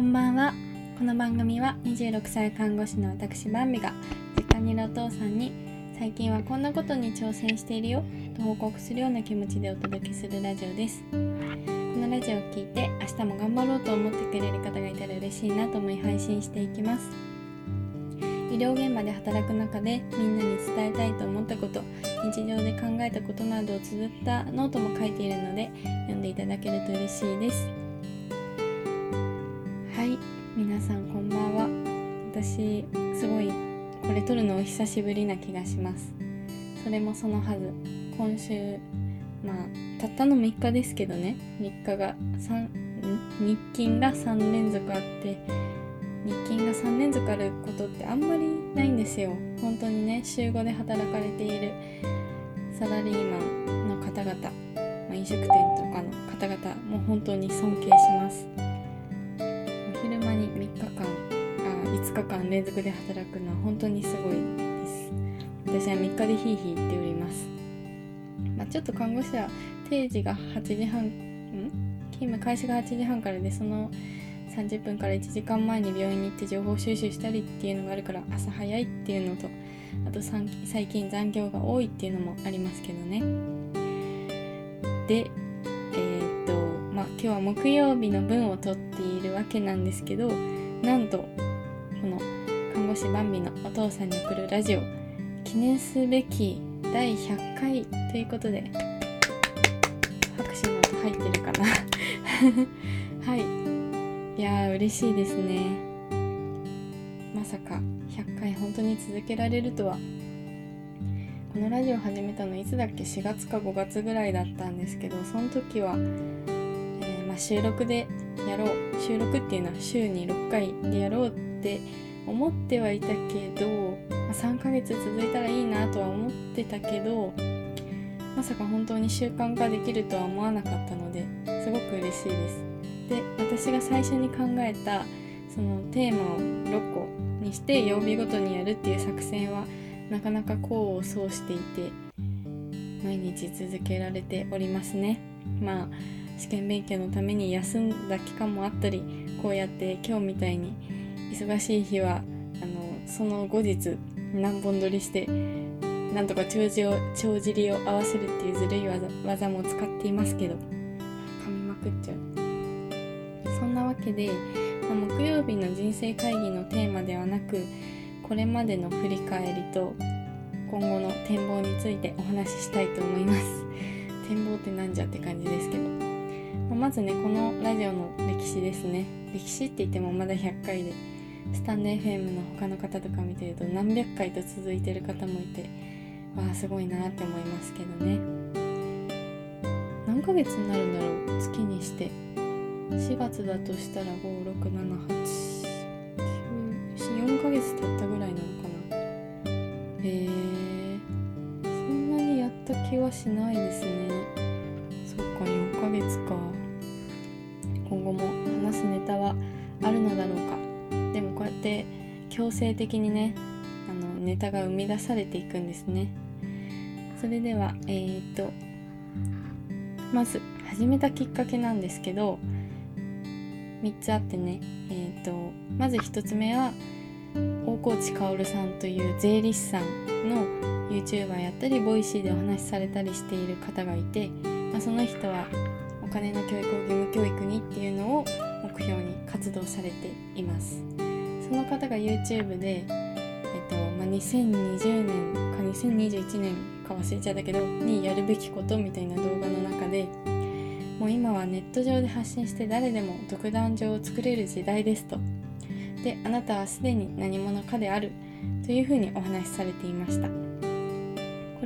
こんばんは。この番組は26歳看護師の私バンビが実家にいるお父さんに最近はこんなことに挑戦しているよと報告するような気持ちでお届けするラジオです。このラジオを聴いて明日も頑張ろうと思ってくれる方がいたら嬉しいなと思い配信していきます。医療現場で働く中でみんなに伝えたいと思ったこと日常で考えたことなどを綴ったノートも書いているので読んでいただけると嬉しいです。これ撮るのお久しぶりな気がします。それもそのはず。今週まあたったの3日ですけどね。3日が3ん日勤が3連続あって日勤が3連続あることってあんまりないんですよ。本当にね週5で働かれているサラリーマンの方々、まあ、飲食店とかの方々もう本当に尊敬します。日間連続で働くのは本当にすごいです。私は3日でヒーヒー言っております、まあ、ちょっと看護師は定時が8時半ん？勤務開始が8時半からでその30分から1時間前に病院に行って情報収集したりっていうのがあるから朝早いっていうのとあと最近残業が多いっていうのもありますけどね。でえー、っとまあ今日は木曜日の分を取っているわけなんですけどなんとこの看護師バンビのお父さんに送るラジオ記念すべき第100回ということで拍手の音入ってるかな。はい。いやー嬉しいですね。まさか100回本当に続けられるとは。このラジオ始めたのいつだっけ？4月か5月ぐらいだったんですけどその時は、えー、まあ、収録でやろう。収録っていうのは週に6回でやろうってって思ってはいたけど、まあ、3ヶ月続いたらいいなとは思ってたけどまさか本当に習慣化できるとは思わなかったのですごく嬉しいです。で私が最初に考えたそのテーマを6個にして曜日ごとにやるっていう作戦はなかなか功を奏していて毎日続けられておりますね。まあ試験勉強のために休んだ期間もあったりこうやって今日みたいに忙しい日はあのその後日何本撮りしてなんとか帳尻を帳尻を合わせるっていうずるい技技も使っていますけど噛みまくっちゃう。そんなわけで、まあ、木曜日の人生会議のテーマではなくこれまでの振り返りと今後の展望についてお話ししたいと思います。展望ってなんじゃって感じですけど、まあ、まずねこのラジオの歴史ですね。歴史って言ってもまだ100回でスタンド FM の他の方とか見てると何百回と続いてる方もいてわあすごいなって思いますけどね。何ヶ月になるんだろう？月にして。4月だとしたら56789 4ヶ月経ったぐらいなのかな。へえそんなにやった気はしないですね。そっか4ヶ月か。今後も話すネタはあるのだろうか。って強制的にねあのネタが生み出されていくんですね。それではえー、っとまず始めたきっかけなんですけど3つあってね、えーと、まず1つ目は大河内薫さんという税理士さんの YouTuber やったり Voicy でお話しされたりしている方がいて、まあ、その人はお金の教育を義務教育にっていうのを目標に活動されています。その方が YouTube で、えっとまあ、2020年か2021年か忘れちゃったけどにやるべきことみたいな動画の中でもう今はネット上で発信して誰でも独壇場を作れる時代ですと。で、あなたはすでに何者かであるというふうにお話しされていました。こ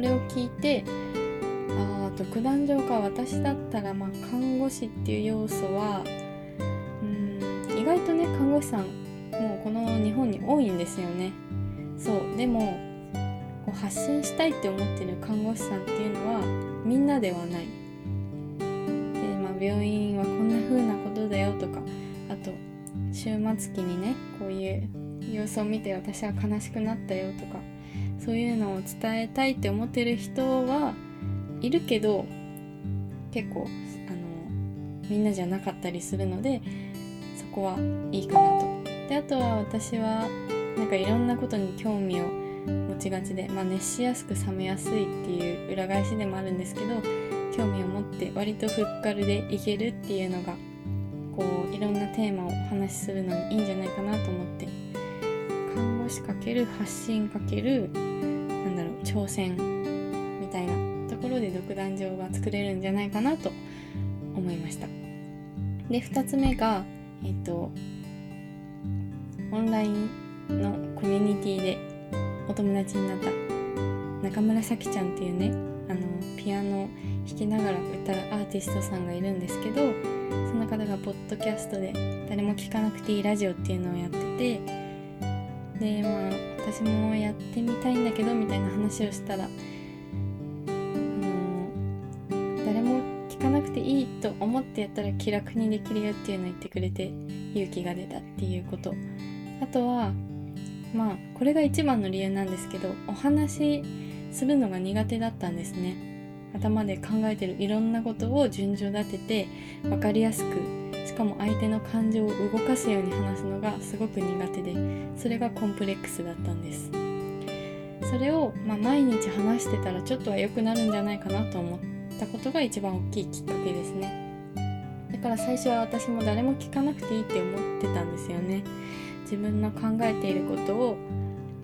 れを聞いて、ああ、独壇場か私だったら、まあ、看護師っていう要素は、うん、意外とね、看護師さん、もうこの日本に多いんですよね。そう、でも、こう発信したいって思ってる看護師さんっていうのはみんなではないでま。病院はこんな風なことだよとかあと終末期にねこういう様子を見て私は悲しくなったよとかそういうのを伝えたいって思ってる人はいるけど結構あのみんなじゃなかったりするのでそこはいいかなと。であとは私はなんかいろんなことに興味を持ちがちで、まあ、熱しやすく冷めやすいっていう裏返しでもあるんですけど興味を持って割とふっかるでいけるっていうのがこういろんなテーマをお話しするのにいいんじゃないかなと思って看護師×発信×なんだろう挑戦みたいなところで独壇場が作れるんじゃないかなと思いました。で2つ目がえっとオンラインのコミュニティでお友達になった中村咲ちゃんっていうねあのピアノ弾きながら歌うアーティストさんがいるんですけどその方がポッドキャストで誰も聞かなくていいラジオっていうのをやっててでまあ私もやってみたいんだけどみたいな話をしたら誰も聞かなくていいと思ってやったら気楽にできるよっていうのを言ってくれて勇気が出たっていうことあとはまあこれが一番の理由なんですけどお話しするのが苦手だったんですね。頭で考えてるいろんなことを順序立てて分かりやすくしかも相手の感情を動かすように話すのがすごく苦手でそれがコンプレックスだったんです。それを、まあ、毎日話してたらちょっとは良くなるんじゃないかなと思ったことが一番大きいきっかけですね。だから最初は私も誰も聞かなくていいって思ってたんですよね。自分の考えていることを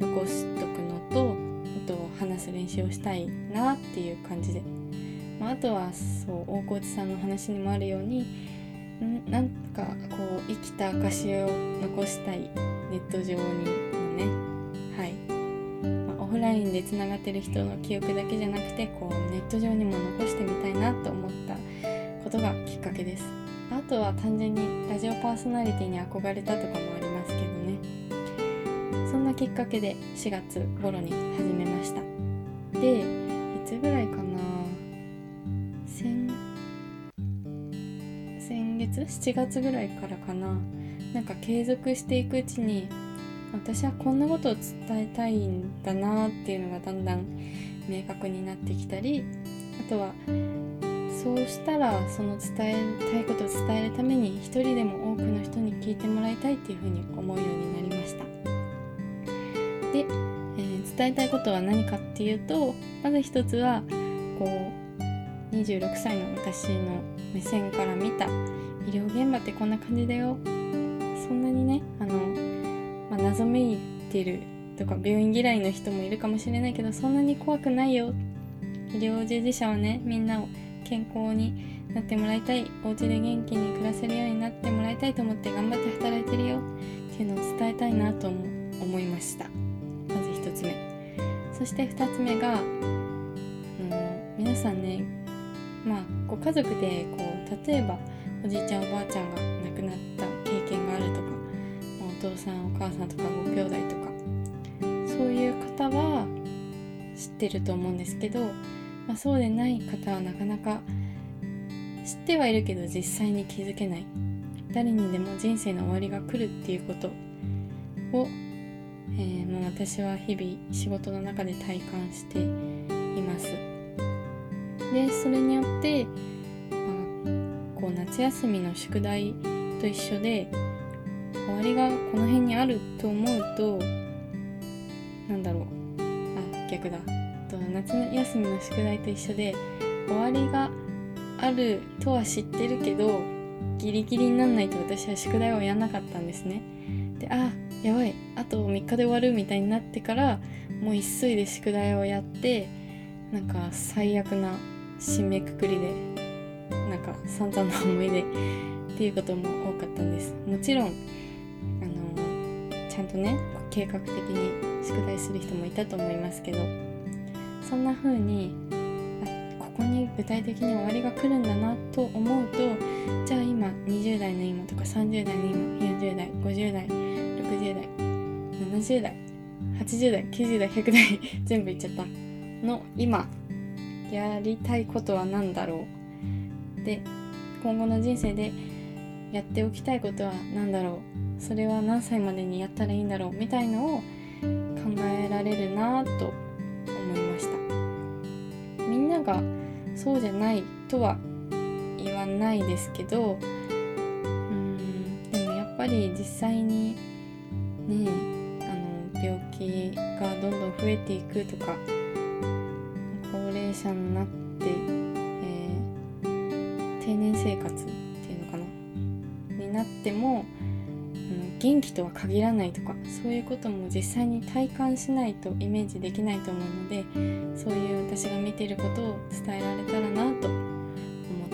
残しとくのとあと話す練習をしたいなっていう感じで、まあ、あとはそう大河内さんの話にもあるようにんなんかこう生きた証を残したいネット上にのね。はい、まあ、オフラインでつながってる人の記憶だけじゃなくてこうネット上にも残してみたいなと思ったことがきっかけです。あとは単純にラジオパーソナリティに憧れたとかもあきっかけで4月頃に始めました。でいつぐらいかな？先先月？7月ぐらいからかな。なんか継続していくうちに私はこんなことを伝えたいんだなっていうのがだんだん明確になってきたりあとはそうしたらその伝えたいことを伝えるために一人でも多くの人に聞いてもらいたいっていうふうに思うようになりました。で、えー、伝えたいことは何かっていうとまず一つはこう26歳の私の目線から見た医療現場ってこんな感じだよ。そんなにねあの、まあ、謎めいてるとか病院嫌いの人もいるかもしれないけどそんなに怖くないよ。医療従事者はねみんなを健康になってもらいたい。お家で元気に暮らせるようになってもらいたいと思って頑張って働いてるよ。っていうのを伝えたいなと思いました。そして2つ目が、うん、皆さんねまあご家族でこう例えばおじいちゃんおばあちゃんが亡くなった経験があるとか、ま、お父さんお母さんとかご兄弟とかそういう方は知ってると思うんですけどまあ、そうでない方はなかなか知ってはいるけど実際に気づけない。誰にでも人生の終わりが来るっていうことを、えー、もう私は日々仕事の中で体感しています。でそれによって、あ、こう夏休みの宿題と一緒で終わりがこの辺にあると思うとなんだろう。あ逆だ。と夏休みの宿題と一緒で終わりがあるとは知ってるけどギリギリになんないと私は宿題をやんなかったんですね。であやばいあと3日で終わるみたいになってからもう急いで宿題をやってなんか最悪な締めくくりでなんか散々な思い出 っていうことも多かったんです。もちろんあのちゃんとね計画的に宿題する人もいたと思いますけどそんな風にあここに具体的に終わりが来るんだなと思うとじゃあ今20代の今とか30代の今40代50代60代70代80代90代100代 全部言っちゃった。の今やりたいことは何だろう？で今後の人生でやっておきたいことは何だろう？それは何歳までにやったらいいんだろう？みたいのを考えられるなと思いました。みんながそうじゃないとは言わないですけどうんでもやっぱり実際にねあの病気がどんどん増えていくとか高齢者になって、えー、定年生活っていうのかな？になっても元気とは限らないとかそういうことも実際に体感しないとイメージできないと思うのでそういう私が見ていることを伝えられたらなと思っ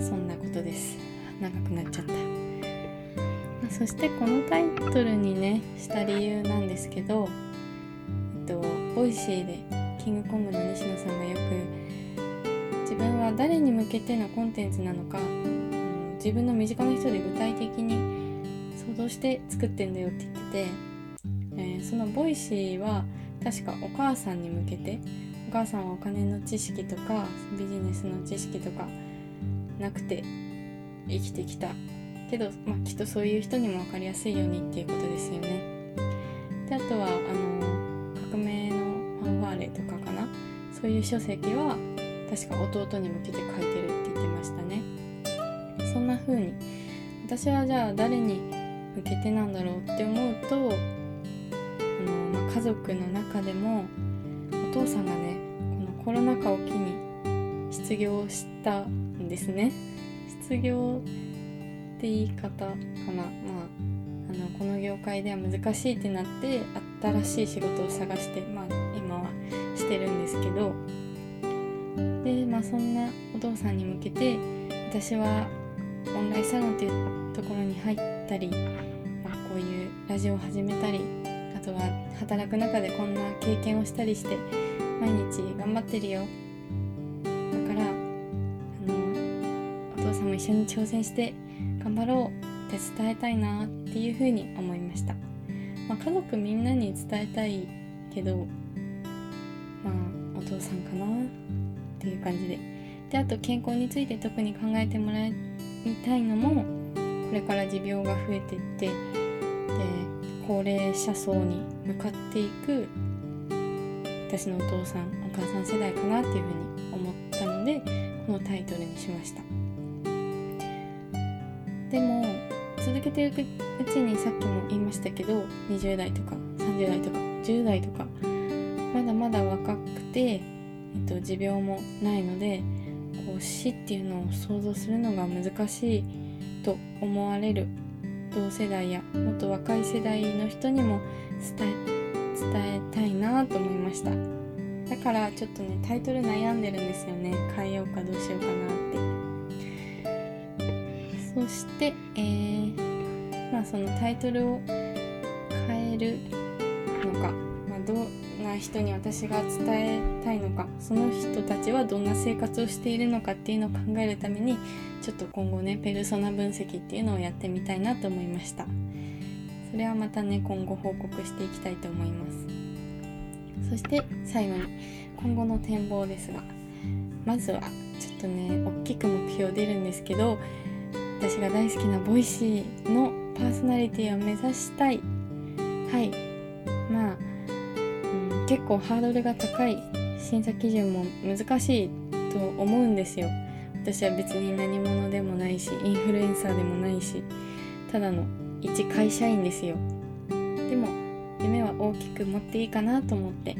た。そんなことです。長くなっちゃった。そしてこのタイトルにねした理由なんですけどえっと Voicy でキングコングの西野さんがよく自分は誰に向けてのコンテンツなのか自分の身近な人で具体的に想像して作ってんだよって言ってて、えー、その Voicy は確かお母さんに向けてお母さんはお金の知識とかビジネスの知識とかなくて生きてきたけど、まあ、きっとそういう人にも分かりやすいようにっていうことですよね。であとはあの革命のファンファーレとかかな？そういう書籍は確か弟に向けて書いてるって言ってましたね。そんな風に私はじゃあ誰に向けてなんだろうって思うとあの、まあ、家族の中でもお父さんがねこのコロナ禍を機に失業したんですね失業って言い方かな。まああのこの業界では難しいってなって新しい仕事を探してまあ今はしてるんですけど。でまあそんなお父さんに向けて私はオンラインサロンっていうところに入ったり、まあ、こういうラジオを始めたりあとは働く中でこんな経験をしたりして毎日頑張ってるよ。だからあのお父さんも一緒に挑戦して頑張ろうって伝えたいなっていうふうに思いました、まあ、家族みんなに伝えたいけどまあお父さんかなっていう感じで。であと健康について特に考えてもらいたいのもこれから持病が増えていってで高齢者層に向かっていく私のお父さんお母さん世代かなっていうふうに思ったのでこのタイトルにしました。でも続けていくうちにさっきも言いましたけど20代とか30代とか10代とかまだまだ若くて、えっと、持病もないのでこう死っていうのを想像するのが難しいと思われる同世代やもっと若い世代の人にも伝え伝えたいなと思いました。だからちょっとねタイトル悩んでるんですよね。変えようかどうしようかなって。そしてえー、まあそのタイトルを変えるのか、まあ、どうな人に私が伝えたいのかその人たちはどんな生活をしているのかっていうのを考えるためにちょっと今後ねペルソナ分析っていうのをやってみたいなと思いました。それはまたね今後報告していきたいと思います。そして最後に今後の展望ですがまずはちょっとね大きく目標出るんですけど私が大好きな Voicy のパーソナリティを目指したい。はい。まあ結構ハードルが高い審査基準も難しいと思うんですよ。私は別に何者でもないしインフルエンサーでもないしただの一会社員ですよ。でも夢は大きく持っていいかなと思って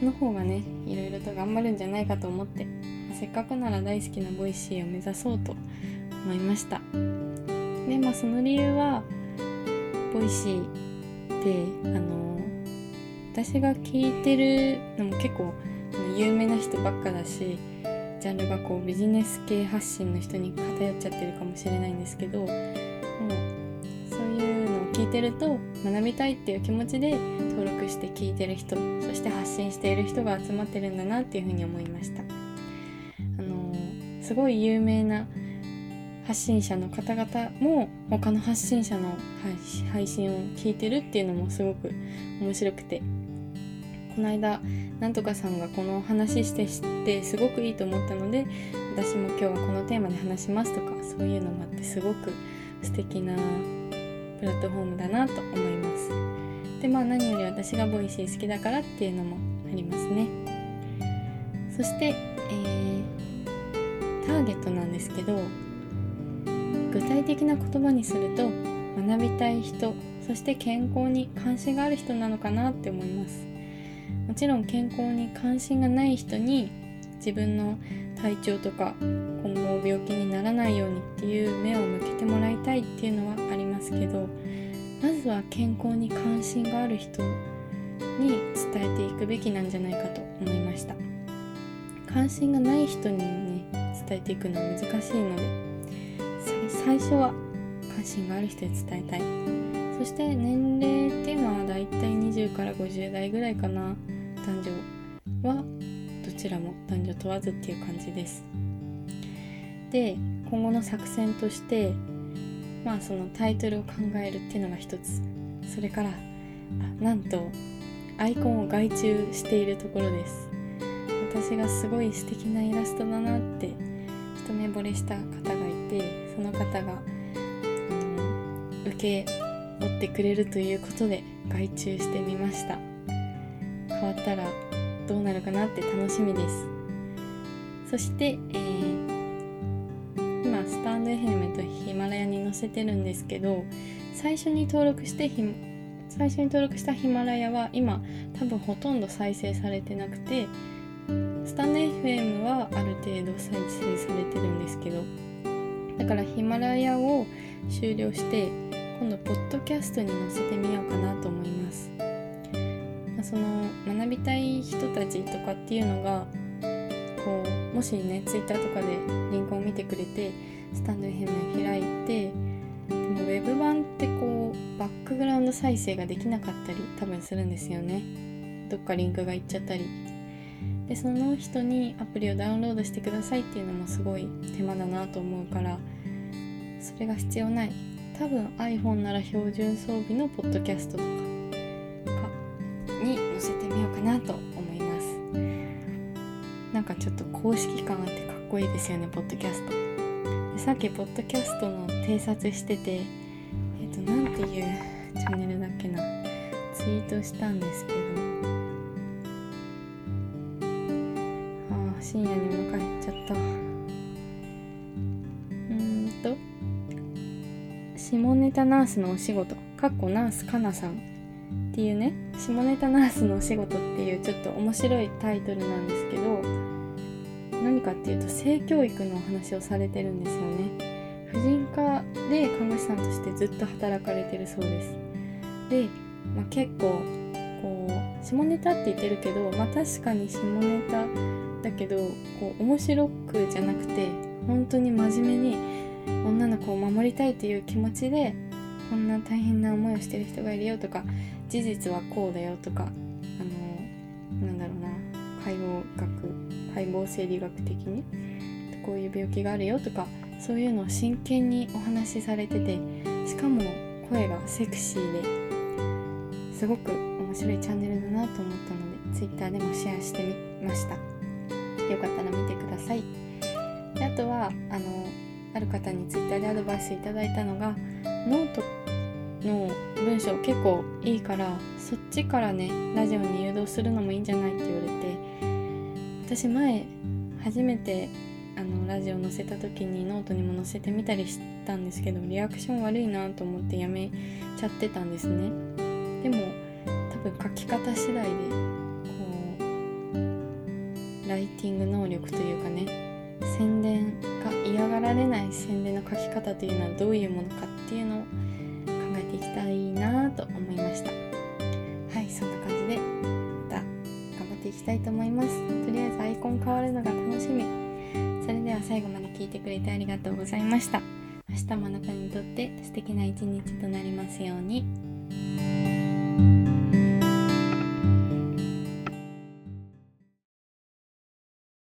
その方がねいろいろと頑張るんじゃないかと思ってせっかくなら大好きな Voicy を目指そうと思いました。でまあその理由は Voicy ってあの私が聞いてるのも結構有名な人ばっかだしジャンルがこうビジネス系発信の人に偏っちゃってるかもしれないんですけどもうそういうのを聞いてると学びたいっていう気持ちで登録して聞いてる人そして発信している人が集まってるんだなっていうふうに思いました。あの、すごい有名な発信者の方々も他の発信者の配信を聞いてるっていうのもすごく面白くて。この間なんとかさんがこの話して知ってすごくいいと思ったので私も今日はこのテーマで話しますとかそういうのもあってすごく素敵なプラットフォームだなと思います。でまあ何より私が Voicy 好きだからっていうのもありますね。そして、えー、ターゲットなんですけど具体的な言葉にすると学びたい人そして健康に関心がある人なのかなって思います。もちろん健康に関心がない人に自分の体調とか今後病気にならないようにっていう目を向けてもらいたいっていうのはありますけどまずは健康に関心がある人に伝えていくべきなんじゃないかと思いました。関心がない人にね伝えていくのは難しいので最初は関心がある人に伝えたい。そして年齢っていうのはだいたい20から50代ぐらいかな。男女はどちらも男女問わずっていう感じです。で今後の作戦としてまあそのタイトルを考えるっていうのが一つ。それからなんとアイコンを外注しているところです。私がすごい素敵なイラストだなって一目惚れした方がいてその方が、うん、受け負ってくれるということで外注してみました。変わったらどうなるかなって楽しみです。そして、えー、今スタンド FM とヒマラヤに載せてるんですけど最初に登録して最初に登録したヒマラヤは今多分ほとんど再生されてなくてスタンド FM はある程度再生されてるんですけどだからヒマラヤを終了して今度ポッドキャストに載せてみようかなと思います、まあ、その学びたい人たちとかっていうのがこうもしね Twitter とかでリンクを見てくれてスタンド FM 開いてでもウェブ版ってこうバックグラウンド再生ができなかったり多分するんですよね。どっかリンクがいっちゃったり。でその人にアプリをダウンロードしてくださいっていうのもすごい手間だなと思うからそれが必要ない。多分 iPhone なら標準装備のポッドキャストとかに載せてみようかなと思います。なんかちょっと公式感あってかっこいいですよねポッドキャスト。でさっきポッドキャストの偵察しててえっ、ー、と何ていうチャンネルだっけな。ツイートしたんですけど。深夜に向かっちゃった。うんと。下ネタナースのお仕事。かっこナースかなさんっていうね。下ネタナースのお仕事っていうちょっと面白いタイトルなんですけど何かっていうと性教育のお話をされてるんですよね。婦人科で看護師さんとしてずっと働かれてるそうです。で、まあ、結構こう下ネタって言ってるけどまあ確かに下ネタだけどこう面白くじゃなくて本当に真面目に女の子を守りたいという気持ちでこんな大変な思いをしてる人がいるよとか事実はこうだよとかあのなんだろうな解剖学解剖生理学的にこういう病気があるよとかそういうのを真剣にお話しされててしかも声がセクシーですごく面白いチャンネルだなと思ったので Twitter でもシェアしてみました。よかったら見てください。であとはあのある方に Twitter でアドバイスいただいたのがノートの文章結構いいからそっちからねラジオに誘導するのもいいんじゃないって言われて私前初めてあのラジオ載せた時にノートにも載せてみたりしたんですけどリアクション悪いなと思ってやめちゃってたんですね。でも多分書き方次第でライティング能力というかね宣伝が嫌がられない宣伝の書き方というのはどういうものかっていうのを考えていきたいなと思いました。はいそんな感じでまた頑張っていきたいと思います。とりあえずアイコン変わるのが楽しみ。それでは最後まで聞いてくれてありがとうございました。明日もあなたにとって素敵な一日となりますように。